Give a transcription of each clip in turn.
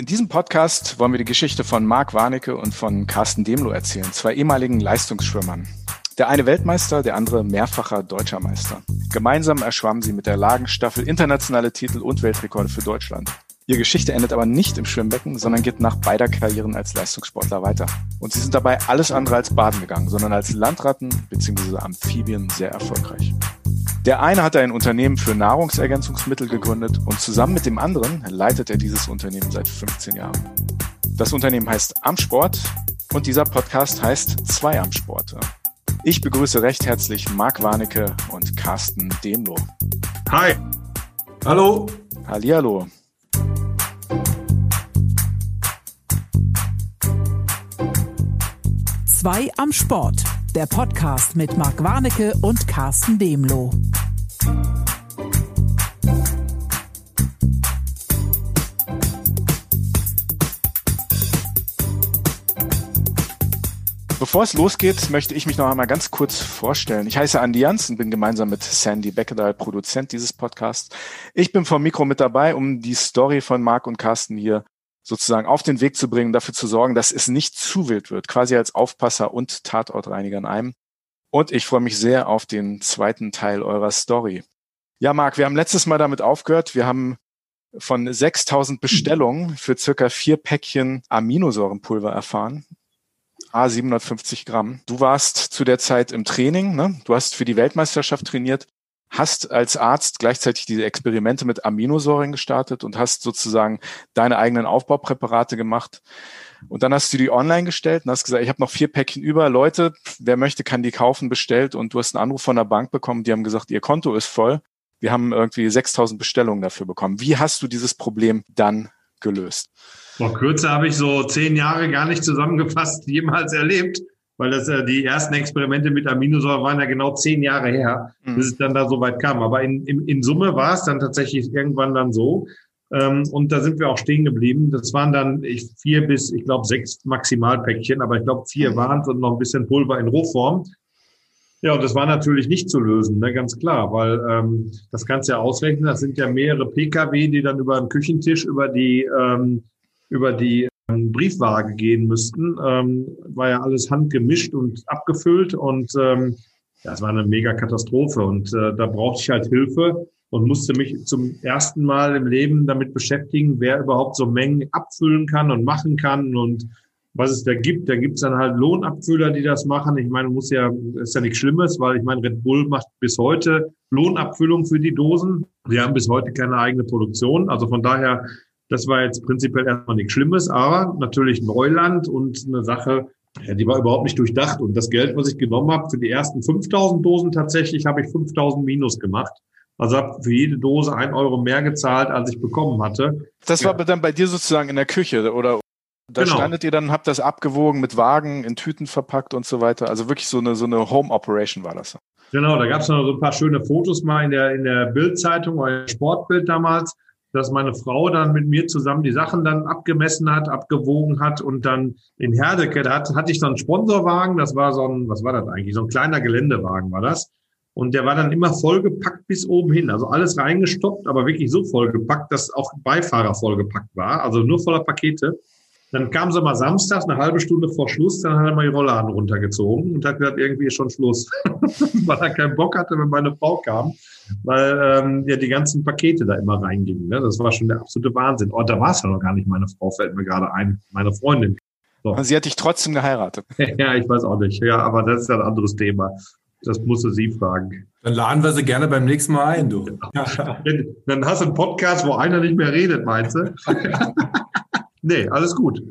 In diesem Podcast wollen wir die Geschichte von Marc Warnecke und von Carsten Demlo erzählen, zwei ehemaligen Leistungsschwimmern. Der eine Weltmeister, der andere mehrfacher deutscher Meister. Gemeinsam erschwammen sie mit der Lagenstaffel internationale Titel und Weltrekorde für Deutschland. Ihre Geschichte endet aber nicht im Schwimmbecken, sondern geht nach beider Karrieren als Leistungssportler weiter. Und sie sind dabei alles andere als baden gegangen, sondern als Landratten bzw. Amphibien sehr erfolgreich. Der eine hat ein Unternehmen für Nahrungsergänzungsmittel gegründet und zusammen mit dem anderen leitet er dieses Unternehmen seit 15 Jahren. Das Unternehmen heißt Amsport und dieser Podcast heißt Zwei am Sport. Ich begrüße recht herzlich Marc Warnecke und Carsten Demlo. Hi. Hallo. Hallihallo. Zwei am Sport, der Podcast mit Marc Warnecke und Carsten Demlo. Bevor es losgeht, möchte ich mich noch einmal ganz kurz vorstellen. Ich heiße Andi Jans und bin gemeinsam mit Sandy Beckedahl Produzent dieses Podcasts. Ich bin vom Mikro mit dabei, um die Story von Marc und Carsten hier sozusagen auf den Weg zu bringen, dafür zu sorgen, dass es nicht zu wild wird, quasi als Aufpasser und Tatortreiniger in einem. Und ich freue mich sehr auf den zweiten Teil eurer Story. Ja, Marc, wir haben letztes Mal damit aufgehört. Wir haben von 6000 Bestellungen für circa vier Päckchen Aminosäurenpulver erfahren. A 750 Gramm. Du warst zu der Zeit im Training, ne? Du hast für die Weltmeisterschaft trainiert hast als Arzt gleichzeitig diese Experimente mit Aminosäuren gestartet und hast sozusagen deine eigenen Aufbaupräparate gemacht. Und dann hast du die online gestellt und hast gesagt, ich habe noch vier Päckchen über. Leute, wer möchte, kann die kaufen, bestellt. Und du hast einen Anruf von der Bank bekommen, die haben gesagt, ihr Konto ist voll. Wir haben irgendwie 6000 Bestellungen dafür bekommen. Wie hast du dieses Problem dann gelöst? Vor Kürze habe ich so zehn Jahre gar nicht zusammengefasst jemals erlebt weil das äh, die ersten Experimente mit Aminosäuren waren ja genau zehn Jahre her, mhm. bis es dann da so weit kam. Aber in, in, in Summe war es dann tatsächlich irgendwann dann so. Ähm, und da sind wir auch stehen geblieben. Das waren dann ich, vier bis, ich glaube, sechs Maximalpäckchen, aber ich glaube, vier mhm. waren es und noch ein bisschen Pulver in Rohform. Ja, und das war natürlich nicht zu lösen, ne, ganz klar, weil ähm, das kannst du ja ausrechnen, das sind ja mehrere Pkw, die dann über den Küchentisch, über die, ähm, über die Briefwaage gehen müssten, ähm, war ja alles handgemischt und abgefüllt und ähm, das war eine mega Katastrophe und äh, da brauchte ich halt Hilfe und musste mich zum ersten Mal im Leben damit beschäftigen, wer überhaupt so Mengen abfüllen kann und machen kann und was es da gibt. Da gibt's dann halt Lohnabfüller, die das machen. Ich meine, muss ja, ist ja nichts Schlimmes, weil ich meine, Red Bull macht bis heute Lohnabfüllung für die Dosen. Die haben bis heute keine eigene Produktion. Also von daher das war jetzt prinzipiell erstmal nichts Schlimmes, aber natürlich Neuland und eine Sache, ja, die war überhaupt nicht durchdacht. Und das Geld, was ich genommen habe, für die ersten 5000 Dosen tatsächlich, habe ich 5000 Minus gemacht. Also habe für jede Dose ein Euro mehr gezahlt, als ich bekommen hatte. Das war ja. dann bei dir sozusagen in der Küche, oder? Da genau. standet ihr dann, habt das abgewogen mit Wagen, in Tüten verpackt und so weiter. Also wirklich so eine, so eine Home Operation war das. Genau, da gab es noch so ein paar schöne Fotos mal in der, in der Bildzeitung, euer Sportbild damals dass meine Frau dann mit mir zusammen die Sachen dann abgemessen hat, abgewogen hat und dann in Herdecke, da hat, hatte ich so einen Sponsorwagen, das war so ein, was war das eigentlich, so ein kleiner Geländewagen war das. Und der war dann immer vollgepackt bis oben hin, also alles reingestoppt, aber wirklich so vollgepackt, dass auch Beifahrer vollgepackt war, also nur voller Pakete. Dann kam sie mal samstags, eine halbe Stunde vor Schluss, dann hat er mal die Rollladen runtergezogen und hat gesagt, irgendwie ist schon Schluss. Weil er keinen Bock hatte, wenn meine Frau kam, weil ähm, ja die ganzen Pakete da immer reingingen. Ne? Das war schon der absolute Wahnsinn. Oh, da war es ja noch gar nicht meine Frau, fällt mir gerade ein, meine Freundin. So. Sie hat dich trotzdem geheiratet. ja, ich weiß auch nicht. Ja, aber das ist ja ein anderes Thema. Das musste sie fragen. Dann laden wir sie gerne beim nächsten Mal ein, du. Ja. Dann hast du einen Podcast, wo einer nicht mehr redet, meinst du? Nee, alles gut.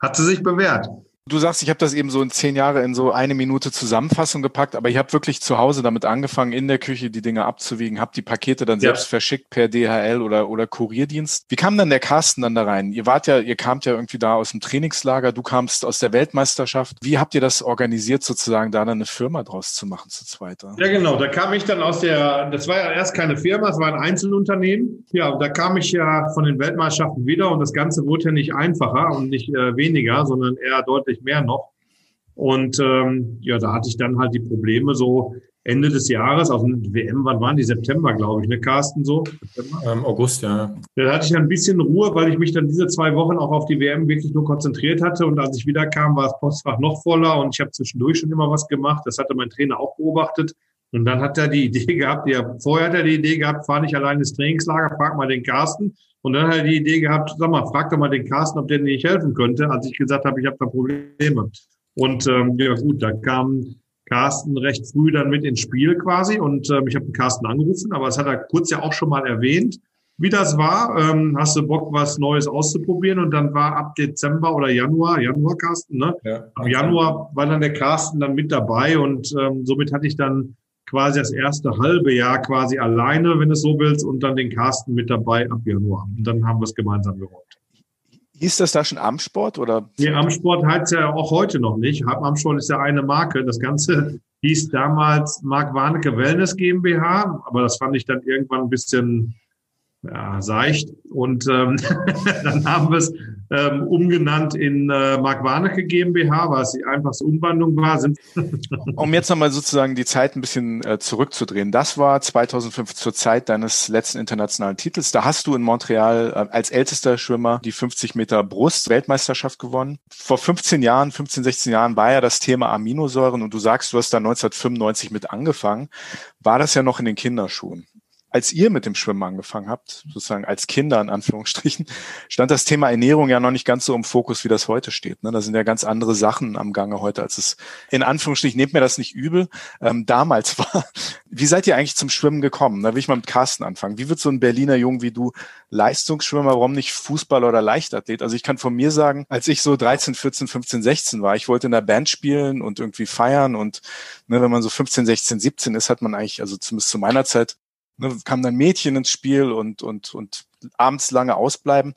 Hat sie sich bewährt. Du sagst, ich habe das eben so in zehn Jahre in so eine Minute Zusammenfassung gepackt, aber ich habe wirklich zu Hause damit angefangen, in der Küche die Dinge abzuwiegen, habe die Pakete dann ja. selbst verschickt per DHL oder, oder Kurierdienst. Wie kam dann der Carsten dann da rein? Ihr wart ja, ihr kamt ja irgendwie da aus dem Trainingslager, du kamst aus der Weltmeisterschaft. Wie habt ihr das organisiert, sozusagen da dann eine Firma draus zu machen zu zweit? Ja, genau, da kam ich dann aus der, das war ja erst keine Firma, es war ein Einzelunternehmen. Ja, da kam ich ja von den Weltmeisterschaften wieder und das Ganze wurde ja nicht einfacher und nicht äh, weniger, sondern eher deutlich deutlich mehr noch. Und ähm, ja, da hatte ich dann halt die Probleme so, Ende des Jahres, auf dem WM, wann waren die? September, glaube ich, ne, Carsten, so? Ähm, August, ja. Da hatte ich ein bisschen Ruhe, weil ich mich dann diese zwei Wochen auch auf die WM wirklich nur konzentriert hatte. Und als ich wiederkam, war das Postfach noch voller und ich habe zwischendurch schon immer was gemacht. Das hatte mein Trainer auch beobachtet. Und dann hat er die Idee gehabt, ja, vorher hat er die Idee gehabt, fahr nicht allein ins Trainingslager, frag mal den Carsten. Und dann hat er die Idee gehabt, sag mal, frag doch mal den Carsten, ob der nicht helfen könnte, als ich gesagt habe, ich habe da Probleme. Und ähm, ja gut, da kam Carsten recht früh dann mit ins Spiel quasi und ähm, ich habe den Carsten angerufen, aber das hat er kurz ja auch schon mal erwähnt, wie das war. Ähm, hast du Bock, was Neues auszuprobieren? Und dann war ab Dezember oder Januar, Januar Carsten, ne? Ja. Ab Januar war dann der Carsten dann mit dabei und ähm, somit hatte ich dann quasi das erste halbe Jahr quasi alleine, wenn du es so willst, und dann den Carsten mit dabei ab Januar. Und dann haben wir es gemeinsam geräumt. Hieß das da schon Amsport oder? Nee, Amsport heißt ja auch heute noch nicht. Amsport ist ja eine Marke. Das Ganze hieß damals Mark Warnecke Wellness GmbH, aber das fand ich dann irgendwann ein bisschen ja, seicht. Und ähm, dann haben wir es ähm, umgenannt in äh, Mark Warnecke GmbH, was die einfachste Umwandlung war. Um jetzt nochmal sozusagen die Zeit ein bisschen äh, zurückzudrehen. Das war 2005 zur Zeit deines letzten internationalen Titels. Da hast du in Montreal äh, als ältester Schwimmer die 50 Meter Brust Weltmeisterschaft gewonnen. Vor 15 Jahren, 15, 16 Jahren war ja das Thema Aminosäuren und du sagst, du hast da 1995 mit angefangen. War das ja noch in den Kinderschuhen als ihr mit dem Schwimmen angefangen habt, sozusagen als Kinder in Anführungsstrichen, stand das Thema Ernährung ja noch nicht ganz so im Fokus, wie das heute steht. Ne? Da sind ja ganz andere Sachen am Gange heute, als es in Anführungsstrichen, nehmt mir das nicht übel, ähm, damals war. Wie seid ihr eigentlich zum Schwimmen gekommen? Da will ich mal mit Carsten anfangen. Wie wird so ein Berliner Jung wie du Leistungsschwimmer? Warum nicht Fußball oder Leichtathlet? Also ich kann von mir sagen, als ich so 13, 14, 15, 16 war, ich wollte in der Band spielen und irgendwie feiern und ne, wenn man so 15, 16, 17 ist, hat man eigentlich, also zumindest zu meiner Zeit, ne, kam dann Mädchen ins Spiel und, und, und abends lange ausbleiben.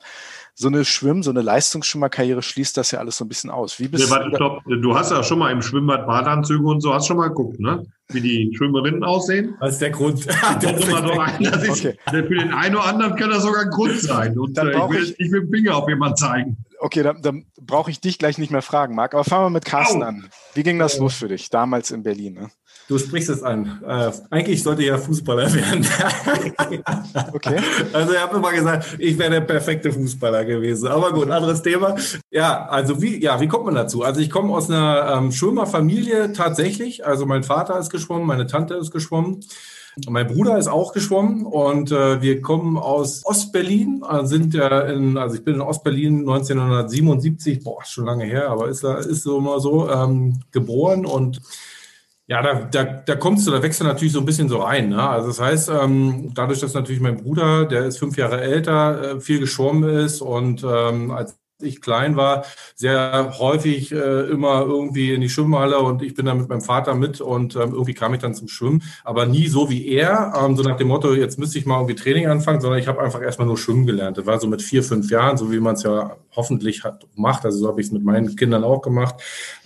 So eine Schwimm-, so eine Leistungsschwimmerkarriere schließt das ja alles so ein bisschen aus. Wie bist nee, warte, stopp. Du hast ja schon mal im Schwimmbad Badeanzüge und so, hast schon mal geguckt, ne? Wie die Schwimmerinnen aussehen. Das ist der Grund. das ist immer so ein, das ist, okay. Für den einen oder anderen kann das sogar ein Grund sein. Und dann äh, ich will ich, mit dem Finger auf jemanden zeigen. Okay, dann, dann brauche ich dich gleich nicht mehr fragen, Marc. Aber fangen wir mit Carsten Au. an. Wie ging das los für dich, damals in Berlin? Ne? Du sprichst es an. Äh, eigentlich sollte ich ja Fußballer werden. okay. Also ich habe immer gesagt, ich wäre der perfekte Fußballer gewesen. Aber gut, anderes Thema. Ja, also wie, ja, wie kommt man dazu? Also ich komme aus einer ähm, Schwimmerfamilie tatsächlich. Also mein Vater ist geschwommen, meine Tante ist geschwommen. Mein Bruder ist auch geschwommen und äh, wir kommen aus Ostberlin, äh, sind ja in, also ich bin in Ostberlin 1977, boah, schon lange her, aber ist, ist so immer so, ähm, geboren und ja, da, da, da kommst du, da wächst du natürlich so ein bisschen so rein. Ne? Also das heißt, ähm, dadurch, dass natürlich mein Bruder, der ist fünf Jahre älter, äh, viel geschwommen ist und ähm, als ich klein war, sehr häufig äh, immer irgendwie in die Schwimmhalle und ich bin dann mit meinem Vater mit und ähm, irgendwie kam ich dann zum Schwimmen, aber nie so wie er, ähm, so nach dem Motto, jetzt müsste ich mal irgendwie Training anfangen, sondern ich habe einfach erstmal nur schwimmen gelernt. Das war so mit vier, fünf Jahren, so wie man es ja hoffentlich hat, macht. Also so habe ich es mit meinen Kindern auch gemacht,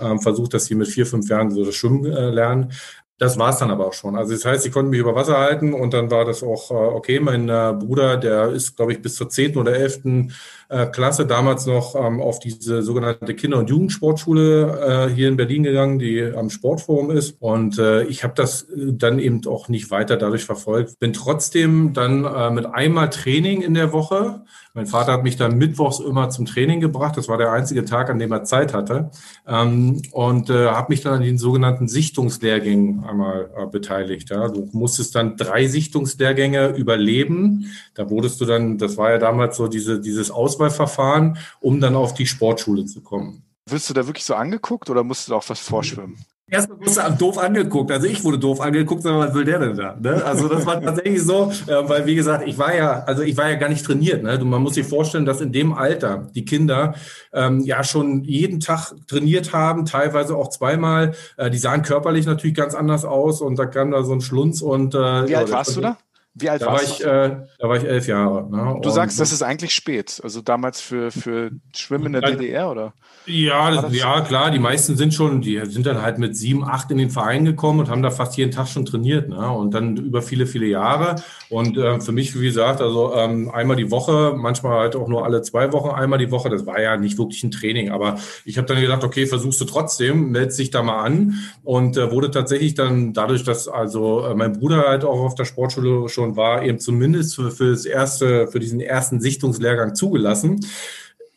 ähm, versucht, dass sie mit vier, fünf Jahren so das Schwimmen äh, lernen. Das war es dann aber auch schon. Also das heißt, ich konnte mich über Wasser halten und dann war das auch äh, okay. Mein äh, Bruder, der ist, glaube ich, bis zur zehnten oder elften äh, Klasse damals noch ähm, auf diese sogenannte Kinder- und Jugendsportschule äh, hier in Berlin gegangen, die am Sportforum ist. Und äh, ich habe das äh, dann eben auch nicht weiter dadurch verfolgt. Bin trotzdem dann äh, mit einmal Training in der Woche. Mein Vater hat mich dann mittwochs immer zum Training gebracht. Das war der einzige Tag, an dem er Zeit hatte. Ähm, und äh, habe mich dann an den sogenannten Sichtungslehrgängen einmal äh, beteiligt. Ja. Du musstest dann drei Sichtungslehrgänge überleben. Da wurdest du dann, das war ja damals so diese, dieses Aus Auswahlverfahren, um dann auf die Sportschule zu kommen. Wirst du da wirklich so angeguckt oder musst du da auch was vorschwimmen? Erstmal wurdest du doof angeguckt. Also ich wurde doof angeguckt, aber was will der denn da? Ne? Also das war tatsächlich so, äh, weil wie gesagt, ich war ja, also ich war ja gar nicht trainiert. Ne? Man muss sich vorstellen, dass in dem Alter die Kinder ähm, ja schon jeden Tag trainiert haben, teilweise auch zweimal. Äh, die sahen körperlich natürlich ganz anders aus und da kam da so ein Schlunz und äh, wie alt warst du da? Wie alt da warst war ich, äh, Da war ich elf Jahre. Ne? Du sagst, das ist eigentlich spät. Also damals für, für Schwimmen in der DDR, oder? Ja, das, ja, klar. Die meisten sind schon, die sind dann halt mit sieben, acht in den Verein gekommen und haben da fast jeden Tag schon trainiert. Ne? Und dann über viele, viele Jahre. Und äh, für mich, wie gesagt, also ähm, einmal die Woche, manchmal halt auch nur alle zwei Wochen einmal die Woche. Das war ja nicht wirklich ein Training. Aber ich habe dann gedacht, okay, versuchst du trotzdem, meldest dich da mal an. Und äh, wurde tatsächlich dann dadurch, dass also äh, mein Bruder halt auch auf der Sportschule schon war, eben zumindest für, für das erste, für diesen ersten Sichtungslehrgang zugelassen.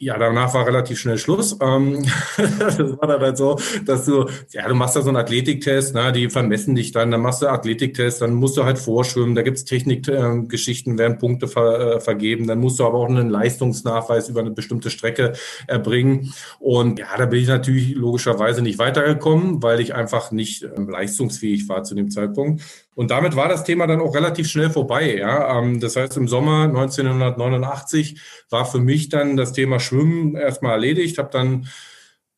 Ja, danach war relativ schnell Schluss. Ähm, das war dann halt so, dass du, ja, du machst da so einen Athletiktest, ne, die vermessen dich dann, dann machst du Athletiktest, dann musst du halt vorschwimmen, da gibt's Technikgeschichten, äh, werden Punkte ver, äh, vergeben, dann musst du aber auch einen Leistungsnachweis über eine bestimmte Strecke erbringen. Und ja, da bin ich natürlich logischerweise nicht weitergekommen, weil ich einfach nicht äh, leistungsfähig war zu dem Zeitpunkt. Und damit war das Thema dann auch relativ schnell vorbei. Ja? Ähm, das heißt, im Sommer 1989 war für mich dann das Thema Schwimmen erstmal erledigt. Habe dann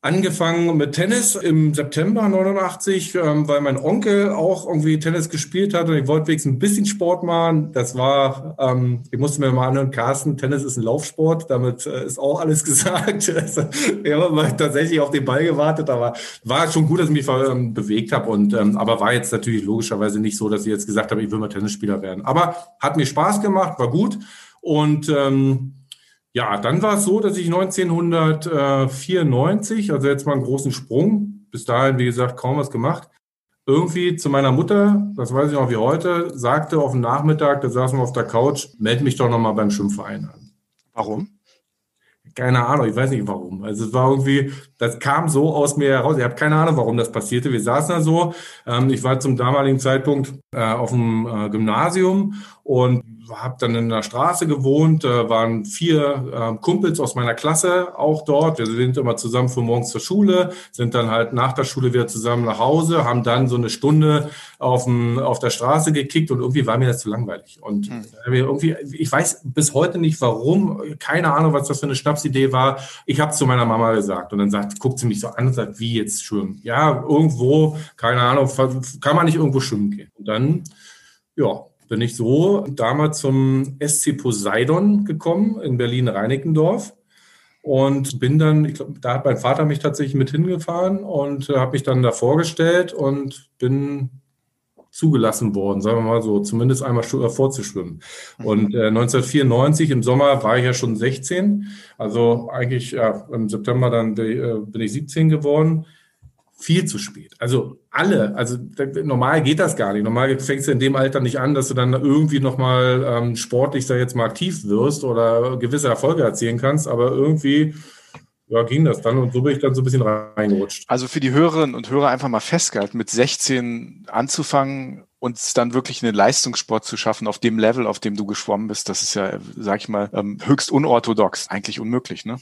angefangen mit Tennis im September 89, ähm, weil mein Onkel auch irgendwie Tennis gespielt hat und ich wollte wenigstens ein bisschen Sport machen. Das war, ähm, ich musste mir mal anhören, Carsten, Tennis ist ein Laufsport, damit äh, ist auch alles gesagt. ich habe mal tatsächlich auf den Ball gewartet, aber war schon gut, dass ich mich ähm, bewegt habe und ähm, aber war jetzt natürlich logischerweise nicht so, dass ich jetzt gesagt habe, ich will mal Tennisspieler werden. Aber hat mir Spaß gemacht, war gut und ähm, ja, dann war es so, dass ich 1994, also jetzt mal einen großen Sprung, bis dahin, wie gesagt, kaum was gemacht, irgendwie zu meiner Mutter, das weiß ich noch wie heute, sagte auf dem Nachmittag, da saßen wir auf der Couch, melde mich doch nochmal beim Schimpfverein an. Warum? Keine Ahnung, ich weiß nicht warum. Also es war irgendwie, das kam so aus mir heraus. Ich habe keine Ahnung, warum das passierte. Wir saßen da so. Ähm, ich war zum damaligen Zeitpunkt äh, auf dem äh, Gymnasium und habe dann in der Straße gewohnt, da waren vier äh, Kumpels aus meiner Klasse auch dort. Wir sind immer zusammen von morgens zur Schule, sind dann halt nach der Schule wieder zusammen nach Hause, haben dann so eine Stunde auf, dem, auf der Straße gekickt und irgendwie war mir das zu langweilig. Und hm. irgendwie, ich weiß bis heute nicht warum, keine Ahnung, was das für eine Schnapsidee war. Ich habe es zu meiner Mama gesagt und dann sagt, guckt sie mich so an und sagt, wie jetzt schwimmen? Ja, irgendwo, keine Ahnung, kann man nicht irgendwo schwimmen gehen. Und dann, ja, bin ich so damals zum SC Poseidon gekommen in Berlin-Reinickendorf und bin dann, ich glaube, da hat mein Vater mich tatsächlich mit hingefahren und äh, habe mich dann da vorgestellt und bin zugelassen worden, sagen wir mal so, zumindest einmal äh, vorzuschwimmen. Mhm. Und äh, 1994 im Sommer war ich ja schon 16, also eigentlich ja, im September dann äh, bin ich 17 geworden viel zu spät. Also alle, also normal geht das gar nicht. Normal fängst du in dem Alter nicht an, dass du dann irgendwie nochmal ähm, sportlich da jetzt mal aktiv wirst oder gewisse Erfolge erzielen kannst, aber irgendwie ja, ging das dann und so bin ich dann so ein bisschen reingerutscht. Also für die Hörerinnen und Hörer einfach mal festgehalten, mit 16 anzufangen und dann wirklich einen Leistungssport zu schaffen auf dem Level, auf dem du geschwommen bist, das ist ja, sag ich mal, ähm, höchst unorthodox, eigentlich unmöglich, ne?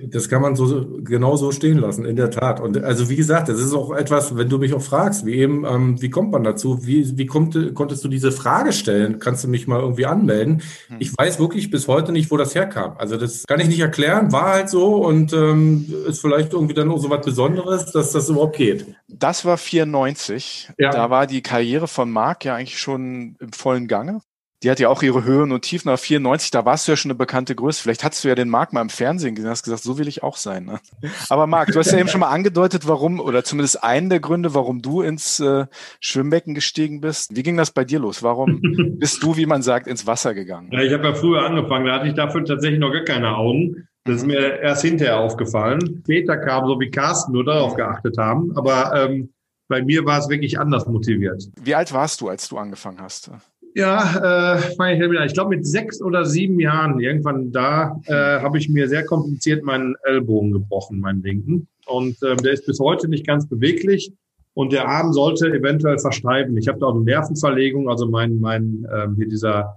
Das kann man so genau so stehen lassen, in der Tat. Und also wie gesagt, das ist auch etwas, wenn du mich auch fragst, wie eben, ähm, wie kommt man dazu? Wie, wie kommt, konntest du diese Frage stellen? Kannst du mich mal irgendwie anmelden? Hm. Ich weiß wirklich bis heute nicht, wo das herkam. Also das kann ich nicht erklären, war halt so und ähm, ist vielleicht irgendwie dann auch so was Besonderes, dass das überhaupt geht. Das war 94. Ja. Da war die Karriere von Marc ja eigentlich schon im vollen Gange die hat ja auch ihre Höhen und Tiefen, aber 94, da warst du ja schon eine bekannte Größe. Vielleicht hast du ja den Marc mal im Fernsehen gesehen, hast gesagt, so will ich auch sein. Ne? Aber Marc, du hast ja eben schon mal angedeutet, warum, oder zumindest einen der Gründe, warum du ins äh, Schwimmbecken gestiegen bist. Wie ging das bei dir los? Warum bist du, wie man sagt, ins Wasser gegangen? Ja, ich habe ja früher angefangen, da hatte ich dafür tatsächlich noch gar keine Augen. Das ist mir erst hinterher aufgefallen. Später kam so wie Carsten nur darauf geachtet haben. Aber ähm, bei mir war es wirklich anders motiviert. Wie alt warst du, als du angefangen hast? Ja, äh, ich, glaube mit sechs oder sieben Jahren, irgendwann da, äh, habe ich mir sehr kompliziert meinen Ellbogen gebrochen, meinen linken. Und äh, der ist bis heute nicht ganz beweglich. Und der Arm sollte eventuell versteifen. Ich habe da auch eine Nervenverlegung, also mein, mein ähm, hier dieser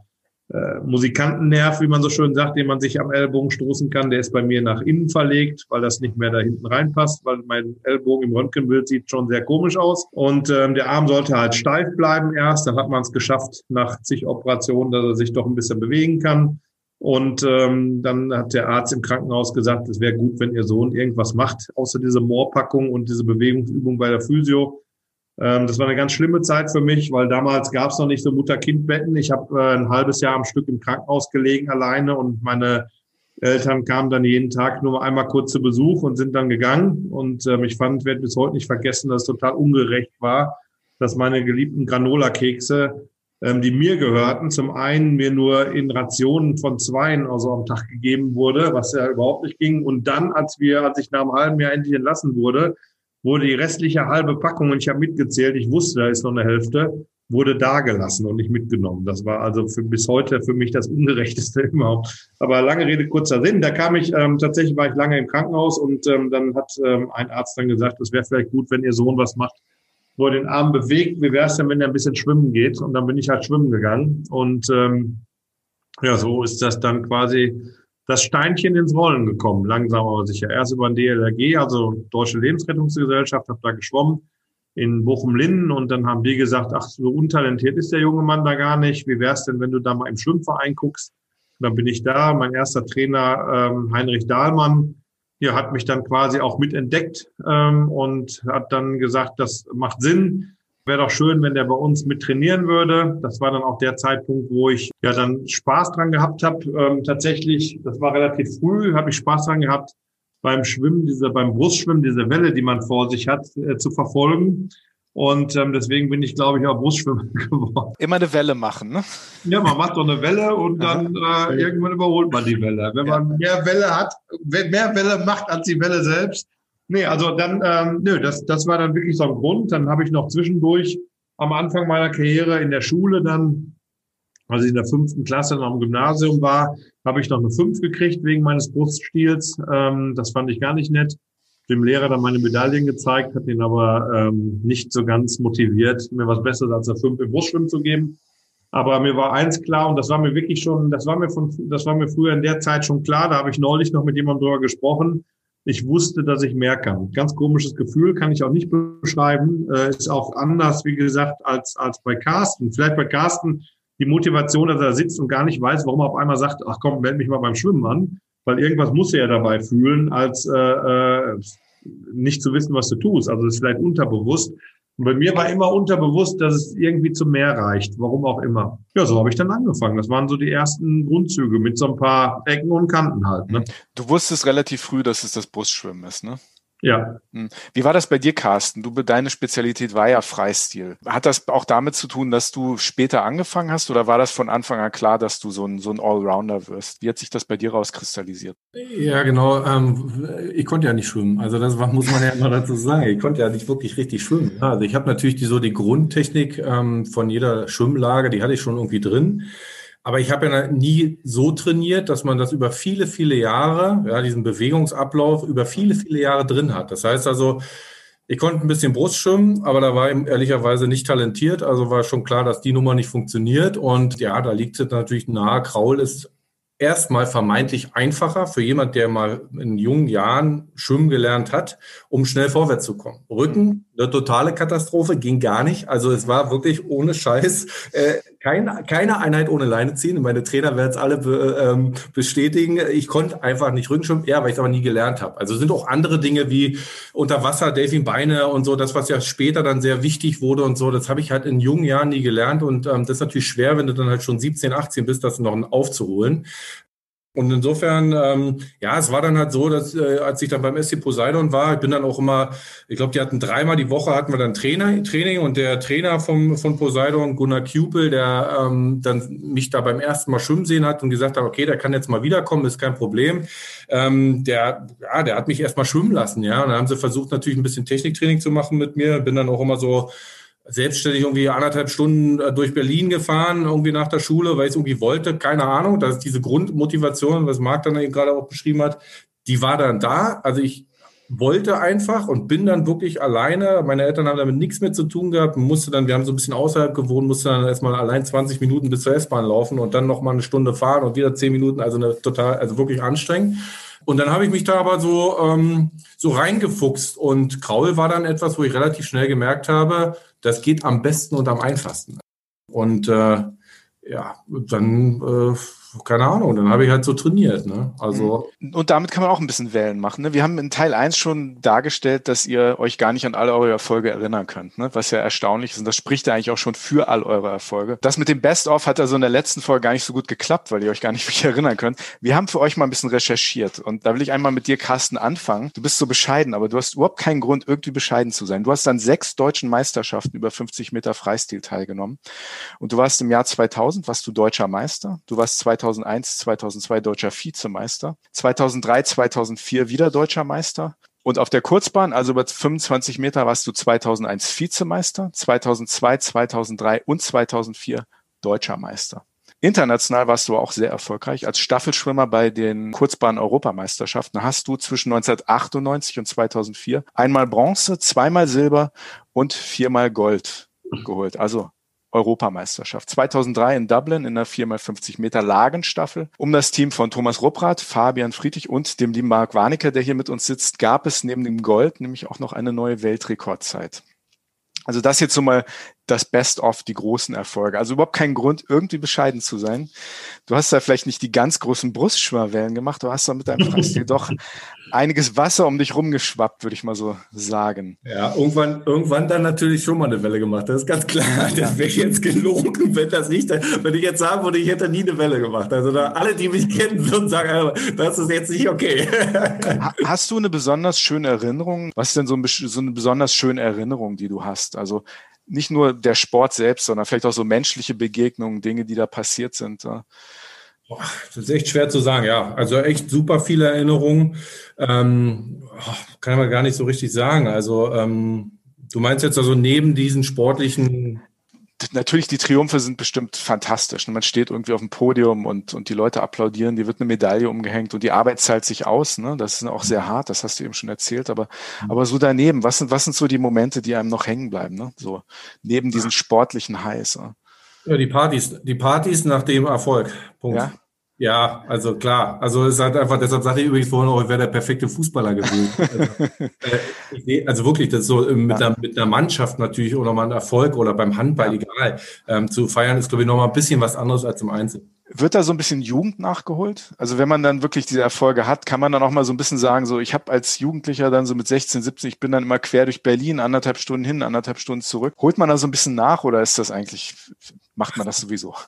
äh, Musikantennerv, wie man so schön sagt, den man sich am Ellbogen stoßen kann, der ist bei mir nach innen verlegt, weil das nicht mehr da hinten reinpasst, weil mein Ellbogen im Röntgenbild sieht schon sehr komisch aus. Und ähm, der Arm sollte halt steif bleiben erst, dann hat man es geschafft nach zig Operationen, dass er sich doch ein bisschen bewegen kann. Und ähm, dann hat der Arzt im Krankenhaus gesagt, es wäre gut, wenn ihr Sohn irgendwas macht, außer diese Moorpackung und diese Bewegungsübung bei der Physio das war eine ganz schlimme Zeit für mich, weil damals gab es noch nicht so Mutter-Kind-Betten. Ich habe äh, ein halbes Jahr am Stück im Krankenhaus gelegen alleine und meine Eltern kamen dann jeden Tag nur einmal kurz zu Besuch und sind dann gegangen. Und ähm, ich fand, werde bis heute nicht vergessen, dass es total ungerecht war, dass meine geliebten Granola-Kekse, ähm, die mir gehörten, zum einen mir nur in Rationen von zweien also am Tag gegeben wurde, was ja überhaupt nicht ging. Und dann, als wir, als ich nach einem halben Jahr endlich entlassen wurde, wurde die restliche halbe Packung, und ich habe mitgezählt, ich wusste, da ist noch eine Hälfte, wurde da gelassen und nicht mitgenommen. Das war also für, bis heute für mich das Ungerechteste überhaupt. Aber lange Rede, kurzer Sinn. Da kam ich, ähm, tatsächlich war ich lange im Krankenhaus und ähm, dann hat ähm, ein Arzt dann gesagt, es wäre vielleicht gut, wenn Ihr Sohn was macht, wo er den Arm bewegt. Wie wäre es denn, wenn er ein bisschen schwimmen geht? Und dann bin ich halt schwimmen gegangen. Und ähm, ja, so ist das dann quasi das Steinchen ins Rollen gekommen, langsam aber sicher. Erst über den DLRG, also Deutsche Lebensrettungsgesellschaft, habe da geschwommen in Bochum-Linden und dann haben die gesagt, ach, so untalentiert ist der junge Mann da gar nicht. Wie wär's denn, wenn du da mal im Schwimmverein guckst? Und dann bin ich da. Mein erster Trainer, ähm, Heinrich Dahlmann, hier hat mich dann quasi auch mitentdeckt ähm, und hat dann gesagt, das macht Sinn. Wäre doch schön, wenn der bei uns mit trainieren würde. Das war dann auch der Zeitpunkt, wo ich ja dann Spaß dran gehabt habe. Ähm, tatsächlich, das war relativ früh, habe ich Spaß dran gehabt, beim Schwimmen, diese, beim Brustschwimmen, diese Welle, die man vor sich hat, äh, zu verfolgen. Und ähm, deswegen bin ich, glaube ich, auch Brustschwimmer geworden. Immer eine Welle machen, ne? Ja, man macht so eine Welle und dann äh, irgendwann überholt man die Welle. Wenn man mehr Welle hat, mehr Welle macht als die Welle selbst. Nee, also dann, ähm, nö, das, das war dann wirklich so ein Grund. Dann habe ich noch zwischendurch am Anfang meiner Karriere in der Schule dann als ich in der fünften Klasse am Gymnasium war, habe ich noch eine fünf gekriegt wegen meines Bruststils. Ähm, das fand ich gar nicht nett. Dem Lehrer dann meine Medaillen gezeigt, hat ihn aber ähm, nicht so ganz motiviert, mir was Besseres als eine fünf im Brustschwimmen zu geben. Aber mir war eins klar und das war mir wirklich schon, das war mir von, das war mir früher in der Zeit schon klar. Da habe ich neulich noch mit jemandem drüber gesprochen. Ich wusste, dass ich mehr kann. Ganz komisches Gefühl, kann ich auch nicht beschreiben. Äh, ist auch anders, wie gesagt, als, als bei Carsten. Vielleicht bei Carsten die Motivation, dass er sitzt und gar nicht weiß, warum er auf einmal sagt, ach komm, meld mich mal beim Schwimmen an, weil irgendwas muss er ja dabei fühlen, als äh, äh, nicht zu wissen, was du tust. Also das ist vielleicht unterbewusst. Und bei mir war immer unterbewusst, dass es irgendwie zum Meer reicht, warum auch immer. Ja, so habe ich dann angefangen. Das waren so die ersten Grundzüge mit so ein paar Ecken und Kanten halt. Ne? Du wusstest relativ früh, dass es das Brustschwimmen ist, ne? Ja. Hm. Wie war das bei dir, Carsten? Du, deine Spezialität war ja Freistil. Hat das auch damit zu tun, dass du später angefangen hast oder war das von Anfang an klar, dass du so ein, so ein Allrounder wirst? Wie hat sich das bei dir rauskristallisiert? Ja, genau. Ähm, ich konnte ja nicht schwimmen. Also das muss man ja immer dazu sagen. Ich konnte ja nicht wirklich richtig schwimmen. Also ich habe natürlich die, so die Grundtechnik ähm, von jeder Schwimmlage, die hatte ich schon irgendwie drin. Aber ich habe ja nie so trainiert, dass man das über viele, viele Jahre, ja, diesen Bewegungsablauf über viele, viele Jahre drin hat. Das heißt also, ich konnte ein bisschen Brust schwimmen, aber da war ich ehrlicherweise nicht talentiert. Also war schon klar, dass die Nummer nicht funktioniert. Und ja, da liegt es natürlich nahe. Kraul ist erstmal vermeintlich einfacher für jemand, der mal in jungen Jahren schwimmen gelernt hat, um schnell vorwärts zu kommen. Rücken, eine totale Katastrophe, ging gar nicht. Also es war wirklich ohne Scheiß äh, kein, keine Einheit ohne Leine ziehen. Meine Trainer werden es alle be, ähm, bestätigen. Ich konnte einfach nicht Rückenschwimmen, ja, weil ich es aber nie gelernt habe. Also sind auch andere Dinge wie unter Wasser, Delfinbeine und so, das, was ja später dann sehr wichtig wurde und so, das habe ich halt in jungen Jahren nie gelernt. Und ähm, das ist natürlich schwer, wenn du dann halt schon 17, 18 bist, das noch aufzuholen. Und insofern, ähm, ja, es war dann halt so, dass äh, als ich dann beim SC Poseidon war, ich bin dann auch immer, ich glaube, die hatten dreimal die Woche hatten wir dann Trainer, Training und der Trainer vom, von Poseidon, Gunnar Kupel, der ähm, dann mich da beim ersten Mal schwimmen sehen hat und gesagt hat, okay, der kann jetzt mal wiederkommen, ist kein Problem. Ähm, der, ja, der hat mich erst mal schwimmen lassen, ja. Und dann haben sie versucht, natürlich ein bisschen Techniktraining zu machen mit mir. Bin dann auch immer so selbstständig irgendwie anderthalb Stunden äh, durch Berlin gefahren, irgendwie nach der Schule, weil ich es irgendwie wollte, keine Ahnung. Das ist diese Grundmotivation, was Marc dann eben gerade auch beschrieben hat, die war dann da. Also ich wollte einfach und bin dann wirklich alleine. Meine Eltern haben damit nichts mehr zu tun gehabt. Musste dann, wir haben so ein bisschen außerhalb gewohnt, musste dann erstmal allein 20 Minuten bis zur S-Bahn laufen und dann nochmal eine Stunde fahren und wieder 10 Minuten. Also eine total, also wirklich anstrengend. Und dann habe ich mich da aber so, ähm, so reingefuchst und Kraul war dann etwas, wo ich relativ schnell gemerkt habe, das geht am besten und am einfachsten. Und äh, ja, dann äh, keine Ahnung, dann habe ich halt so trainiert. Ne? Also mhm. Und damit kann man auch ein bisschen Wellen machen. Ne? Wir haben in Teil 1 schon dargestellt, dass ihr euch gar nicht an alle eure Erfolge erinnern könnt, ne? was ja erstaunlich ist. Und das spricht ja eigentlich auch schon für all eure Erfolge. Das mit dem Best-of hat also in der letzten Folge gar nicht so gut geklappt, weil ihr euch gar nicht wirklich erinnern könnt. Wir haben für euch mal ein bisschen recherchiert. Und da will ich einmal mit dir, Carsten, anfangen. Du bist so bescheiden, aber du hast überhaupt keinen Grund, irgendwie bescheiden zu sein. Du hast an sechs deutschen Meisterschaften über 50 Meter Freistil teilgenommen. Und du warst im Jahr 2000, warst du deutscher Meister. Du warst 2001, 2002 deutscher Vizemeister. 2003, 2004 wieder deutscher Meister. Und auf der Kurzbahn, also über 25 Meter, warst du 2001 Vizemeister, 2002, 2003 und 2004 deutscher Meister. International warst du auch sehr erfolgreich. Als Staffelschwimmer bei den Kurzbahn-Europameisterschaften hast du zwischen 1998 und 2004 einmal Bronze, zweimal Silber und viermal Gold geholt. Also Europameisterschaft. 2003 in Dublin in der 4x50 Meter Lagenstaffel. Um das Team von Thomas Rupprath, Fabian Friedrich und dem lieben Marc Warnecke, der hier mit uns sitzt, gab es neben dem Gold nämlich auch noch eine neue Weltrekordzeit. Also das jetzt so mal das Best-of, die großen Erfolge. Also überhaupt kein Grund, irgendwie bescheiden zu sein. Du hast da vielleicht nicht die ganz großen Brustschwimmerwellen gemacht, du hast da mit deinem Freistil doch einiges Wasser um dich rumgeschwappt, würde ich mal so sagen. Ja, irgendwann, irgendwann dann natürlich schon mal eine Welle gemacht. Das ist ganz klar. Das wäre jetzt gelogen, wenn das nicht, wenn ich jetzt sagen würde, ich hätte nie eine Welle gemacht. Also da, alle, die mich kennen, würden sagen, das ist jetzt nicht okay. Hast du eine besonders schöne Erinnerung? Was ist denn so, ein, so eine besonders schöne Erinnerung, die du hast? Also nicht nur der Sport selbst, sondern vielleicht auch so menschliche Begegnungen, Dinge, die da passiert sind. Boah, das ist echt schwer zu sagen, ja. Also echt super viele Erinnerungen. Ähm, kann man gar nicht so richtig sagen. Also ähm, du meinst jetzt also neben diesen sportlichen natürlich, die Triumphe sind bestimmt fantastisch. Man steht irgendwie auf dem Podium und, und die Leute applaudieren, die wird eine Medaille umgehängt und die Arbeit zahlt sich aus. Ne? Das ist auch sehr hart, das hast du eben schon erzählt. Aber, mhm. aber so daneben, was sind, was sind so die Momente, die einem noch hängen bleiben? Ne? So neben diesen sportlichen Highs. Ne? Ja, die Partys, die Partys nach dem Erfolg. Punkt. Ja? Ja, also klar. Also es ist halt einfach, deshalb sage ich übrigens vorhin auch, ich wäre der perfekte Fußballer gewesen. also, äh, also, wirklich, das so äh, mit, ja. einer, mit einer Mannschaft natürlich oder mal ein Erfolg oder beim Handball, ja. egal. Ähm, zu feiern ist, glaube ich, nochmal ein bisschen was anderes als im Einzel. Wird da so ein bisschen Jugend nachgeholt? Also wenn man dann wirklich diese Erfolge hat, kann man dann auch mal so ein bisschen sagen, so ich habe als Jugendlicher dann so mit 16, 17, ich bin dann immer quer durch Berlin, anderthalb Stunden hin, anderthalb Stunden zurück. Holt man da so ein bisschen nach oder ist das eigentlich macht man das sowieso.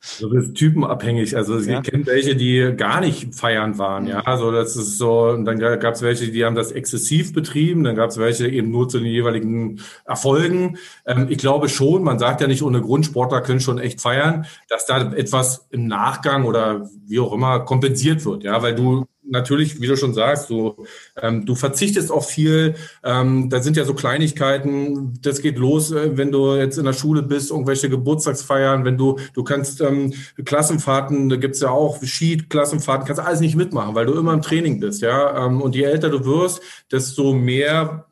So das ist typenabhängig. Also es ja. kennt welche, die gar nicht feiern waren, ja. Also das ist so, und dann gab es welche, die haben das exzessiv betrieben, dann gab es welche eben nur zu den jeweiligen Erfolgen. Ähm, ich glaube schon, man sagt ja nicht ohne Grund, Sportler können schon echt feiern, dass da etwas im Nachgang oder wie auch immer kompensiert wird, ja, weil du natürlich, wie du schon sagst, du, ähm, du verzichtest auf viel. Ähm, da sind ja so Kleinigkeiten. Das geht los, äh, wenn du jetzt in der Schule bist, irgendwelche Geburtstagsfeiern, wenn du, du kannst ähm, Klassenfahrten, da gibt's ja auch Ski-Klassenfahrten, kannst alles nicht mitmachen, weil du immer im Training bist, ja. Ähm, und je älter du wirst, desto mehr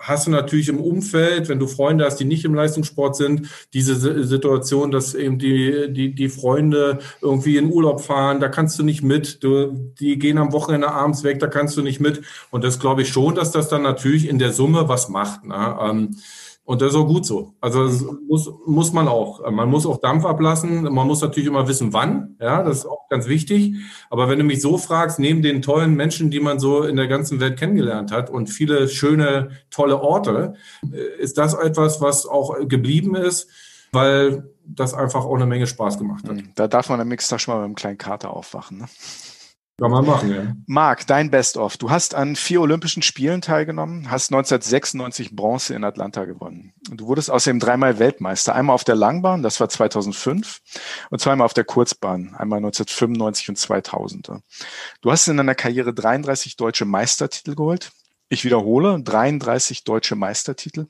hast du natürlich im Umfeld, wenn du Freunde hast, die nicht im Leistungssport sind, diese Situation, dass eben die, die, die Freunde irgendwie in Urlaub fahren, da kannst du nicht mit. Du, die gehen am Wochenende abends weg, da kannst du nicht mit. Und das glaube ich schon, dass das dann natürlich in der Summe was macht. Ne? Ähm, und das ist auch gut so. Also das muss, muss man auch. Man muss auch Dampf ablassen. Man muss natürlich immer wissen, wann. Ja, das ist auch ganz wichtig. Aber wenn du mich so fragst, neben den tollen Menschen, die man so in der ganzen Welt kennengelernt hat und viele schöne, tolle Orte, äh, ist das etwas, was auch geblieben ist, weil das einfach auch eine Menge Spaß gemacht hat. Da darf man am nächsten Tag schon mal mit einem kleinen Kater aufwachen. Ne? Kann man machen, ja. Marc, dein Best-of. Du hast an vier Olympischen Spielen teilgenommen, hast 1996 Bronze in Atlanta gewonnen. Und du wurdest außerdem dreimal Weltmeister. Einmal auf der Langbahn, das war 2005, und zweimal auf der Kurzbahn, einmal 1995 und 2000. Du hast in deiner Karriere 33 deutsche Meistertitel geholt. Ich wiederhole, 33 deutsche Meistertitel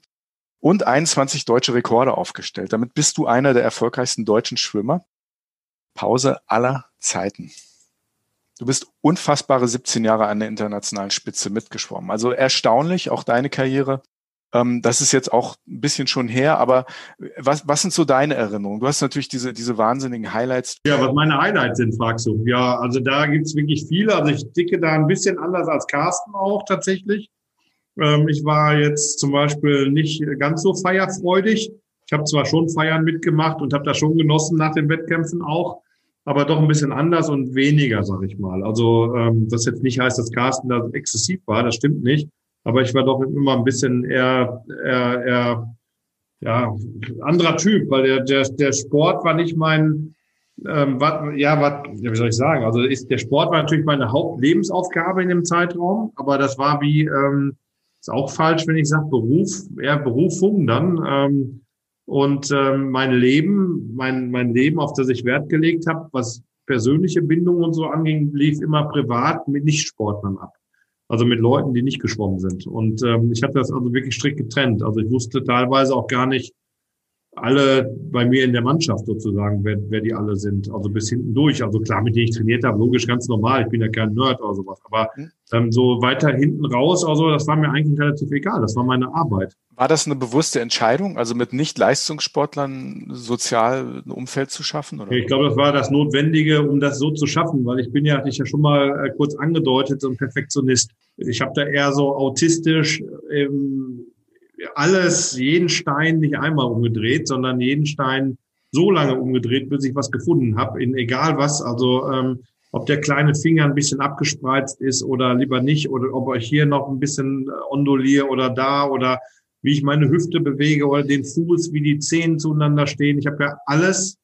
und 21 deutsche Rekorde aufgestellt. Damit bist du einer der erfolgreichsten deutschen Schwimmer. Pause aller Zeiten. Du bist unfassbare 17 Jahre an der internationalen Spitze mitgeschwommen. Also erstaunlich, auch deine Karriere. Ähm, das ist jetzt auch ein bisschen schon her, aber was, was sind so deine Erinnerungen? Du hast natürlich diese, diese wahnsinnigen Highlights. Ja, was meine Highlights sind, fragst du. Ja, also da gibt's wirklich viele. Also ich dicke da ein bisschen anders als Carsten auch tatsächlich. Ähm, ich war jetzt zum Beispiel nicht ganz so feierfreudig. Ich habe zwar schon Feiern mitgemacht und habe da schon genossen nach den Wettkämpfen auch. Aber doch ein bisschen anders und weniger, sag ich mal. Also ähm, das jetzt nicht heißt, dass Carsten da exzessiv war, das stimmt nicht. Aber ich war doch immer ein bisschen eher, eher, eher ja, anderer Typ, weil der, der, der Sport war nicht mein, ähm, wat, ja, wat, wie soll ich sagen? Also ist der Sport war natürlich meine Hauptlebensaufgabe in dem Zeitraum, aber das war wie, ähm, ist auch falsch, wenn ich sage Beruf, eher Berufung dann. Ähm, und ähm, mein Leben, mein, mein Leben, auf das ich Wert gelegt habe, was persönliche Bindungen und so anging, lief immer privat mit Nichtsportlern ab. Also mit Leuten, die nicht geschwommen sind. Und ähm, ich habe das also wirklich strikt getrennt. Also ich wusste teilweise auch gar nicht, alle bei mir in der Mannschaft sozusagen, wer, wer die alle sind, also bis hinten durch. Also klar, mit denen ich trainiert habe, logisch ganz normal, ich bin ja kein Nerd oder sowas, aber mhm. ähm, so weiter hinten raus, also das war mir eigentlich relativ egal, das war meine Arbeit. War das eine bewusste Entscheidung, also mit Nicht-Leistungssportlern sozial ein Umfeld zu schaffen? Oder? Ich glaube, das war das Notwendige, um das so zu schaffen, weil ich bin ja, hatte ich ja schon mal äh, kurz angedeutet, so ein Perfektionist. Ich habe da eher so autistisch ähm, alles, jeden Stein nicht einmal umgedreht, sondern jeden Stein so lange umgedreht, bis ich was gefunden habe, in egal was. Also ähm, ob der kleine Finger ein bisschen abgespreizt ist oder lieber nicht, oder ob ich hier noch ein bisschen äh, onduliere oder da oder wie ich meine Hüfte bewege oder den Fuß, wie die Zehen zueinander stehen. Ich habe ja alles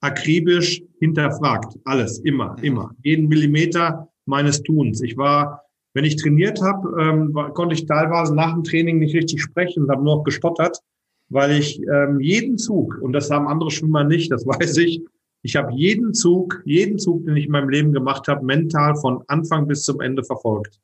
akribisch hinterfragt. Alles, immer, immer. Jeden Millimeter meines Tuns. Ich war wenn ich trainiert habe, ähm, konnte ich teilweise nach dem Training nicht richtig sprechen und habe nur noch gestottert, weil ich ähm, jeden Zug, und das haben andere Schwimmer nicht, das weiß ich, ich habe jeden Zug, jeden Zug, den ich in meinem Leben gemacht habe, mental von Anfang bis zum Ende verfolgt.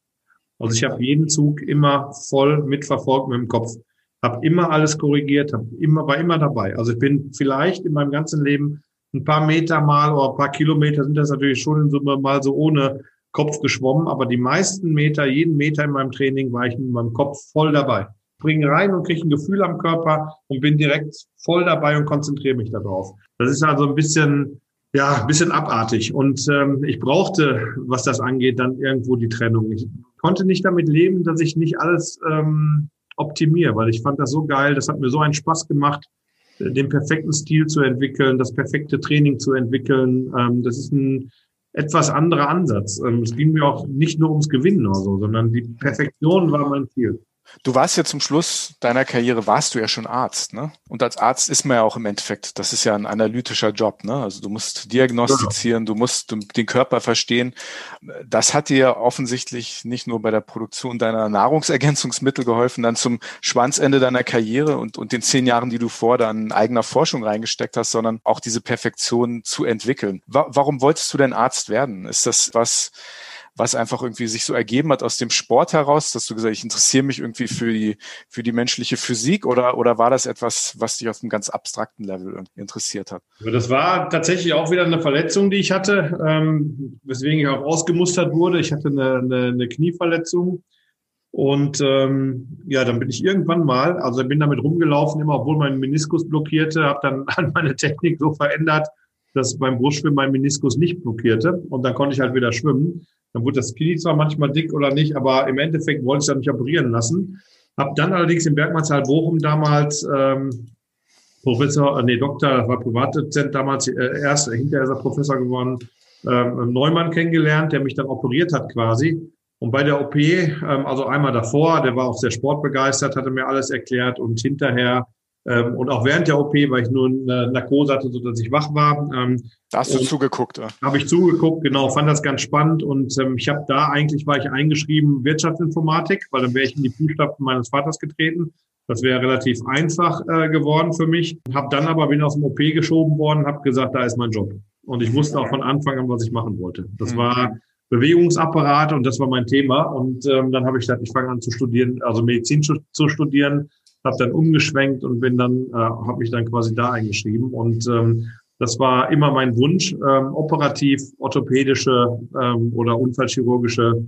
Also ich habe jeden Zug immer voll mitverfolgt mit dem Kopf, habe immer alles korrigiert, hab immer war immer dabei. Also ich bin vielleicht in meinem ganzen Leben ein paar Meter mal oder ein paar Kilometer sind das natürlich schon in Summe mal so ohne Kopf geschwommen, aber die meisten Meter, jeden Meter in meinem Training war ich mit meinem Kopf voll dabei. Bringe rein und kriege ein Gefühl am Körper und bin direkt voll dabei und konzentriere mich darauf. Das ist also ein bisschen, ja, ein bisschen abartig. Und ähm, ich brauchte, was das angeht, dann irgendwo die Trennung. Ich konnte nicht damit leben, dass ich nicht alles ähm, optimiere, weil ich fand das so geil. Das hat mir so einen Spaß gemacht, den perfekten Stil zu entwickeln, das perfekte Training zu entwickeln. Ähm, das ist ein etwas anderer Ansatz. Ähm, es ging mir auch nicht nur ums Gewinnen oder so, sondern die Perfektion war mein Ziel. Du warst ja zum Schluss deiner Karriere, warst du ja schon Arzt, ne? Und als Arzt ist man ja auch im Endeffekt, das ist ja ein analytischer Job, ne? Also du musst diagnostizieren, du musst den Körper verstehen. Das hat dir offensichtlich nicht nur bei der Produktion deiner Nahrungsergänzungsmittel geholfen, dann zum Schwanzende deiner Karriere und, und den zehn Jahren, die du vor dann eigener Forschung reingesteckt hast, sondern auch diese Perfektion zu entwickeln. Warum wolltest du denn Arzt werden? Ist das was, was einfach irgendwie sich so ergeben hat aus dem Sport heraus, dass du gesagt hast, ich interessiere mich irgendwie für die, für die menschliche Physik oder, oder war das etwas, was dich auf einem ganz abstrakten Level interessiert hat? Das war tatsächlich auch wieder eine Verletzung, die ich hatte, ähm, weswegen ich auch ausgemustert wurde. Ich hatte eine, eine, eine Knieverletzung. Und ähm, ja, dann bin ich irgendwann mal, also bin damit rumgelaufen, immer obwohl mein Meniskus blockierte, habe dann meine Technik so verändert, dass beim Brustschwimmen mein Meniskus nicht blockierte und dann konnte ich halt wieder schwimmen. Dann wurde das Knie zwar manchmal dick oder nicht, aber im Endeffekt wollte ich dann nicht operieren lassen. Hab dann allerdings in Bergmannsthal Bochum damals ähm, Professor, äh, nee, Doktor, das war Privatdozent damals, äh, erst, hinterher ist er Professor geworden, ähm, Neumann kennengelernt, der mich dann operiert hat quasi. Und bei der OP, ähm, also einmal davor, der war auch sehr sportbegeistert, hatte mir alles erklärt und hinterher ähm, und auch während der OP, weil ich nur eine Narkose hatte, so dass ich wach war. Ähm, da hast du zugeguckt, ja. Habe ich zugeguckt, genau, fand das ganz spannend und ähm, ich habe da eigentlich war ich eingeschrieben Wirtschaftsinformatik, weil dann wäre ich in die Fußstapfen meines Vaters getreten. Das wäre relativ einfach äh, geworden für mich. Habe dann aber bin aus dem OP geschoben worden, habe gesagt, da ist mein Job. Und ich wusste auch von Anfang an, was ich machen wollte. Das mhm. war Bewegungsapparat und das war mein Thema. Und ähm, dann habe ich gesagt, ich fange an zu studieren, also Medizin zu, zu studieren habe dann umgeschwenkt und bin dann, äh, habe mich dann quasi da eingeschrieben. Und ähm, das war immer mein Wunsch, ähm, operativ orthopädische ähm, oder unfallchirurgische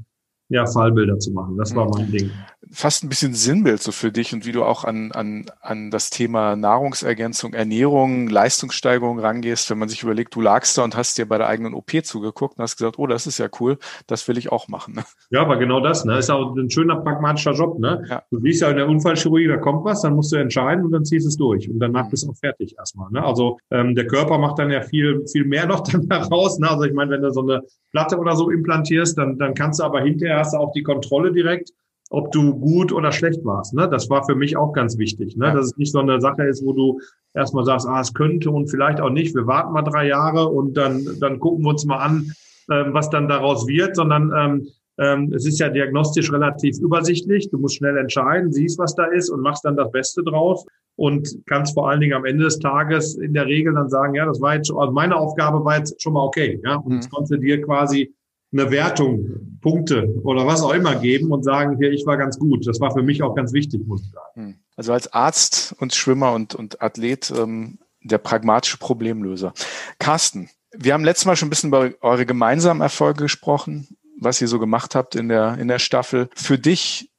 ja, Fallbilder zu machen. Das war mein Ding. Fast ein bisschen Sinnbild so für dich und wie du auch an, an, an das Thema Nahrungsergänzung, Ernährung, Leistungssteigerung rangehst, wenn man sich überlegt, du lagst da und hast dir bei der eigenen OP zugeguckt und hast gesagt, oh, das ist ja cool, das will ich auch machen. Ne? Ja, aber genau das, ne? Ist auch ein schöner pragmatischer Job, ne? Ja. Du siehst ja in der Unfallchirurgie, da kommt was, dann musst du entscheiden und dann ziehst du es durch und danach mhm. bist du auch fertig erstmal. Ne? Also ähm, der Körper macht dann ja viel, viel mehr noch dann daraus. Ne? Also ich meine, wenn du so eine Platte oder so implantierst, dann, dann kannst du aber hinterher hast du auch die Kontrolle direkt ob du gut oder schlecht warst. Ne? Das war für mich auch ganz wichtig, ne? dass es nicht so eine Sache ist, wo du erstmal sagst, ah, es könnte und vielleicht auch nicht. Wir warten mal drei Jahre und dann, dann gucken wir uns mal an, ähm, was dann daraus wird, sondern ähm, ähm, es ist ja diagnostisch relativ übersichtlich. Du musst schnell entscheiden, siehst, was da ist und machst dann das Beste draus und kannst vor allen Dingen am Ende des Tages in der Regel dann sagen, ja, das war jetzt, also meine Aufgabe war jetzt schon mal okay, ja, und mhm. konnte dir quasi eine Wertung, Punkte oder was auch immer geben und sagen, hier, ich war ganz gut. Das war für mich auch ganz wichtig, muss ich sagen. Hm. Also als Arzt und Schwimmer und, und Athlet ähm, der pragmatische Problemlöser. Carsten, wir haben letztes Mal schon ein bisschen über eure gemeinsamen Erfolge gesprochen, was ihr so gemacht habt in der, in der Staffel. Für dich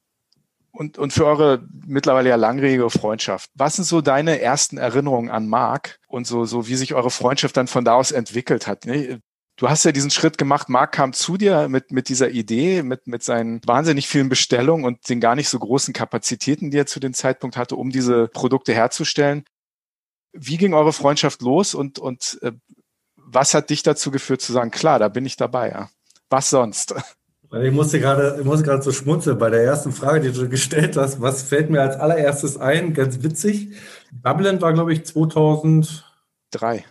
und, und für eure mittlerweile ja langjährige Freundschaft. Was sind so deine ersten Erinnerungen an Marc und so, so wie sich eure Freundschaft dann von da aus entwickelt hat? Du hast ja diesen Schritt gemacht. Marc kam zu dir mit, mit dieser Idee, mit, mit seinen wahnsinnig vielen Bestellungen und den gar nicht so großen Kapazitäten, die er zu dem Zeitpunkt hatte, um diese Produkte herzustellen. Wie ging eure Freundschaft los und, und äh, was hat dich dazu geführt zu sagen, klar, da bin ich dabei, ja. Was sonst? Ich musste gerade, ich musste gerade so schmunzeln bei der ersten Frage, die du gestellt hast. Was fällt mir als allererstes ein? Ganz witzig. Dublin war, glaube ich, 2003.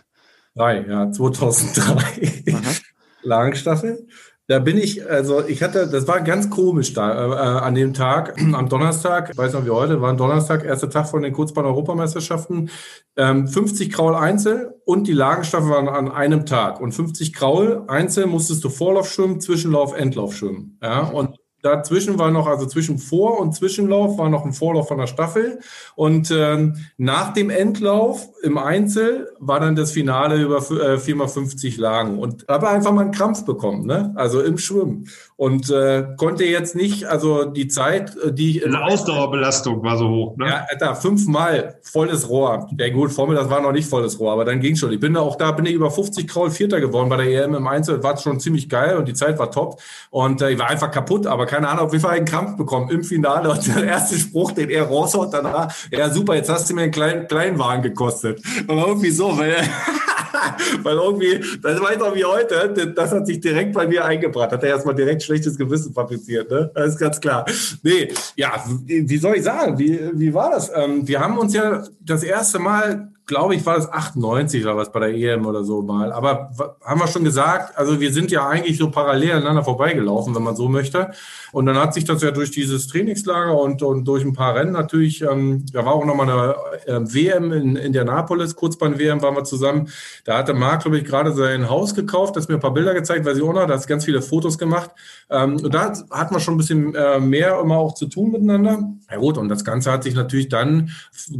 Drei, ja, 2003. Langstaffel. Da bin ich, also ich hatte, das war ganz komisch da äh, äh, an dem Tag, am Donnerstag, ich weiß noch wie heute, war ein Donnerstag, erster Tag von den Kurzbahn-Europameisterschaften, ähm, 50 Kraul Einzel und die Lagenstaffel waren an einem Tag. Und 50 Kraul Einzel musstest du Vorlauf schwimmen, Zwischenlauf, Endlauf schwimmen. Ja, und Dazwischen war noch, also zwischen Vor- und Zwischenlauf war noch ein Vorlauf von der Staffel. Und ähm, nach dem Endlauf im Einzel war dann das Finale über äh, 4x50 Lagen. Und habe einfach mal einen Krampf bekommen, ne? also im Schwimmen. Und äh, konnte jetzt nicht, also die Zeit, äh, die ich. Eine Ausdauerbelastung war so hoch, ne? Ja, Alter, fünfmal volles Rohr. Ja gut, vor mir, das war noch nicht volles Rohr, aber dann ging schon. Ich bin da auch da, bin ich über 50 Kraul Vierter geworden bei der EM im Einzel. War schon ziemlich geil und die Zeit war top. Und äh, ich war einfach kaputt, aber keine Ahnung, auf jeden Fall einen Krampf bekommen im Finale. Und der erste Spruch, den er raushaut danach, ja super, jetzt hast du mir einen kleinen Kleinwagen gekostet. Aber irgendwie so, weil, weil irgendwie, das weiß auch wie heute, das hat sich direkt bei mir eingebracht. Hat er erstmal direkt schlechtes Gewissen fabriziert, ne? Das ist ganz klar. Nee, ja, wie soll ich sagen? Wie, wie war das? Ähm, wir haben uns ja das erste Mal glaube ich, war das 98 oder was bei der EM oder so mal. Aber haben wir schon gesagt, also wir sind ja eigentlich so parallel aneinander vorbeigelaufen, wenn man so möchte. Und dann hat sich das ja durch dieses Trainingslager und, und durch ein paar Rennen natürlich, ähm, da war auch nochmal eine äh, WM in, in der Napolis, Kurzbahn-WM waren wir zusammen. Da hatte Marc, glaube ich, gerade sein Haus gekauft, das mir ein paar Bilder gezeigt, weiß ich auch noch, da hat ganz viele Fotos gemacht. Ähm, und da hat man schon ein bisschen äh, mehr immer auch zu tun miteinander. Ja gut, und das Ganze hat sich natürlich dann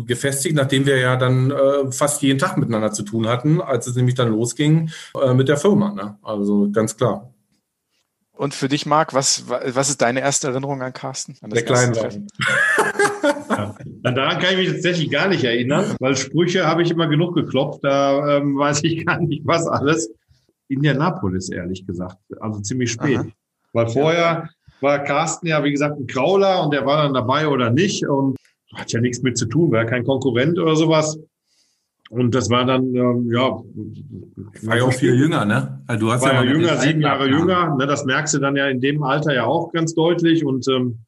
gefestigt, nachdem wir ja dann äh, fast jeden Tag miteinander zu tun hatten, als es nämlich dann losging äh, mit der Firma. Ne? Also ganz klar. Und für dich, Marc, was, was ist deine erste Erinnerung an Carsten? An der Kleinwagen. ja. Daran kann ich mich tatsächlich gar nicht erinnern, weil Sprüche habe ich immer genug geklopft, da ähm, weiß ich gar nicht, was alles. Indianapolis, ehrlich gesagt. Also ziemlich spät. Aha. Weil vorher war Carsten ja, wie gesagt, ein Krauler und der war dann dabei oder nicht und hat ja nichts mit zu tun, war ja kein Konkurrent oder sowas. Und das war dann, ähm, ja. War ja auch viel jünger, ne? Also du hast war ja, ja jünger, sieben Jahre jünger. Ne? Das merkst du dann ja in dem Alter ja auch ganz deutlich. Und ähm,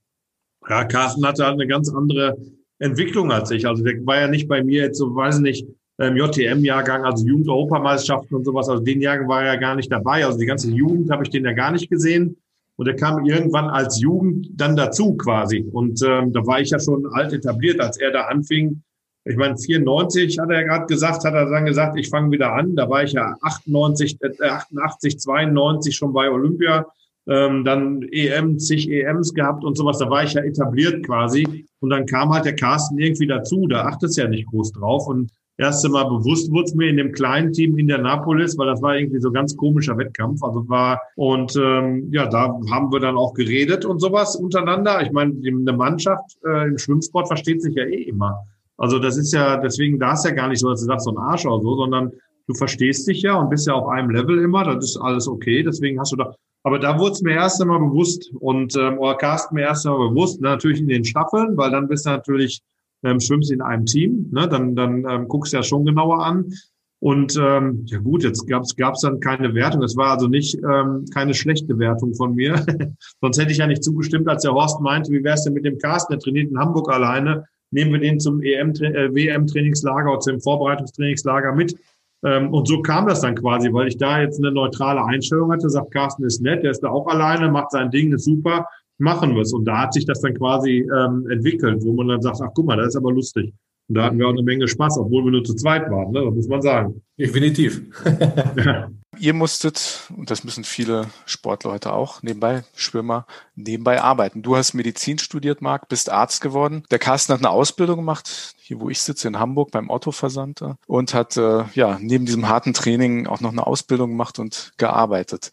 ja, Carsten hatte halt eine ganz andere Entwicklung als ich. Also der war ja nicht bei mir jetzt so, weiß ich nicht, ähm, JTM-Jahrgang, also Jugend-Europameisterschaften und sowas. Also den Jahrgang war er ja gar nicht dabei. Also die ganze Jugend habe ich den ja gar nicht gesehen. Und er kam irgendwann als Jugend dann dazu quasi. Und ähm, da war ich ja schon alt etabliert, als er da anfing ich meine, 94 hat er gerade gesagt, hat er dann gesagt, ich fange wieder an. Da war ich ja 98, äh, 88, 92 schon bei Olympia. Ähm, dann EM, zig EMs gehabt und sowas. Da war ich ja etabliert quasi. Und dann kam halt der Carsten irgendwie dazu. Da achtet es ja nicht groß drauf. Und erste Mal bewusst wurde es mir in dem kleinen Team Indianapolis, weil das war irgendwie so ganz komischer Wettkampf. Also war und ähm, ja, da haben wir dann auch geredet und sowas untereinander. Ich meine, eine Mannschaft äh, im Schwimmsport versteht sich ja eh immer. Also das ist ja deswegen da ist ja gar nicht so, dass du sagst so ein Arsch oder so, sondern du verstehst dich ja und bist ja auf einem Level immer. Das ist alles okay. Deswegen hast du da. Aber da wurde es mir erst einmal bewusst und ähm, oder Carsten mir erst einmal bewusst, natürlich in den Staffeln, weil dann bist du natürlich ähm, schwimmst in einem Team, ne? dann, dann ähm, guckst du ja schon genauer an. Und ähm, ja gut, jetzt gab es gab's dann keine Wertung. Es war also nicht ähm, keine schlechte Wertung von mir. Sonst hätte ich ja nicht zugestimmt, als der Horst meinte, wie wär's denn mit dem Carsten, der trainiert in Hamburg alleine. Nehmen wir den zum EM, äh, WM-Trainingslager oder zum Vorbereitungstrainingslager mit. Ähm, und so kam das dann quasi, weil ich da jetzt eine neutrale Einstellung hatte, sagt Carsten ist nett, der ist da auch alleine, macht sein Ding, ist super machen wir es. Und da hat sich das dann quasi ähm, entwickelt, wo man dann sagt, ach guck mal, das ist aber lustig. Und da hatten wir auch eine Menge Spaß, obwohl wir nur zu zweit waren, ne? das muss man sagen. Definitiv. ja. Ihr musstet, und das müssen viele Sportler heute auch, nebenbei Schwimmer, nebenbei arbeiten. Du hast Medizin studiert, Marc, bist Arzt geworden. Der Carsten hat eine Ausbildung gemacht, hier wo ich sitze, in Hamburg beim Otto-Versand und hat äh, ja neben diesem harten Training auch noch eine Ausbildung gemacht und gearbeitet.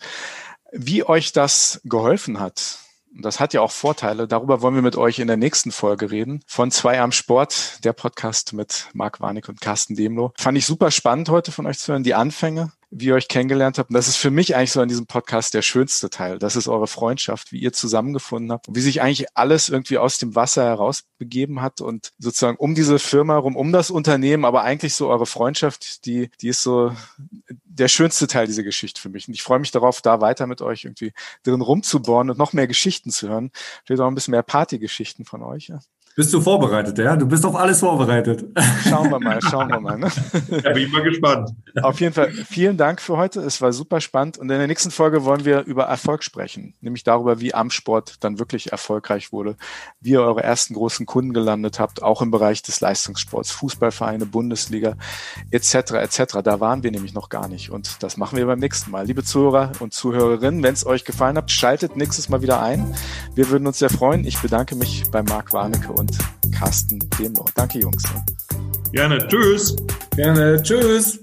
Wie euch das geholfen hat, das hat ja auch Vorteile. Darüber wollen wir mit euch in der nächsten Folge reden. Von zwei am Sport, der Podcast mit Marc Warnick und Carsten Demlo. Fand ich super spannend heute von euch zu hören, die Anfänge wie ihr euch kennengelernt habt. Und das ist für mich eigentlich so an diesem Podcast der schönste Teil. Das ist eure Freundschaft, wie ihr zusammengefunden habt, wie sich eigentlich alles irgendwie aus dem Wasser herausbegeben hat und sozusagen um diese Firma rum, um das Unternehmen, aber eigentlich so eure Freundschaft, die, die ist so der schönste Teil dieser Geschichte für mich. Und ich freue mich darauf, da weiter mit euch irgendwie drin rumzubohren und noch mehr Geschichten zu hören. Vielleicht auch ein bisschen mehr Partygeschichten von euch. Ja. Bist du vorbereitet, ja? Du bist auf alles vorbereitet. Schauen wir mal, schauen wir mal. Ne? Ja, bin ich mal gespannt. Auf jeden Fall vielen Dank für heute. Es war super spannend. Und in der nächsten Folge wollen wir über Erfolg sprechen. Nämlich darüber, wie Amsport dann wirklich erfolgreich wurde, wie ihr eure ersten großen Kunden gelandet habt, auch im Bereich des Leistungssports, Fußballvereine, Bundesliga etc. etc. Da waren wir nämlich noch gar nicht. Und das machen wir beim nächsten Mal. Liebe Zuhörer und Zuhörerinnen, wenn es euch gefallen hat, schaltet nächstes Mal wieder ein. Wir würden uns sehr freuen. Ich bedanke mich bei Marc Warnecke und und Carsten Demlo. Danke, Jungs. Gerne. Tschüss. Gerne. Tschüss.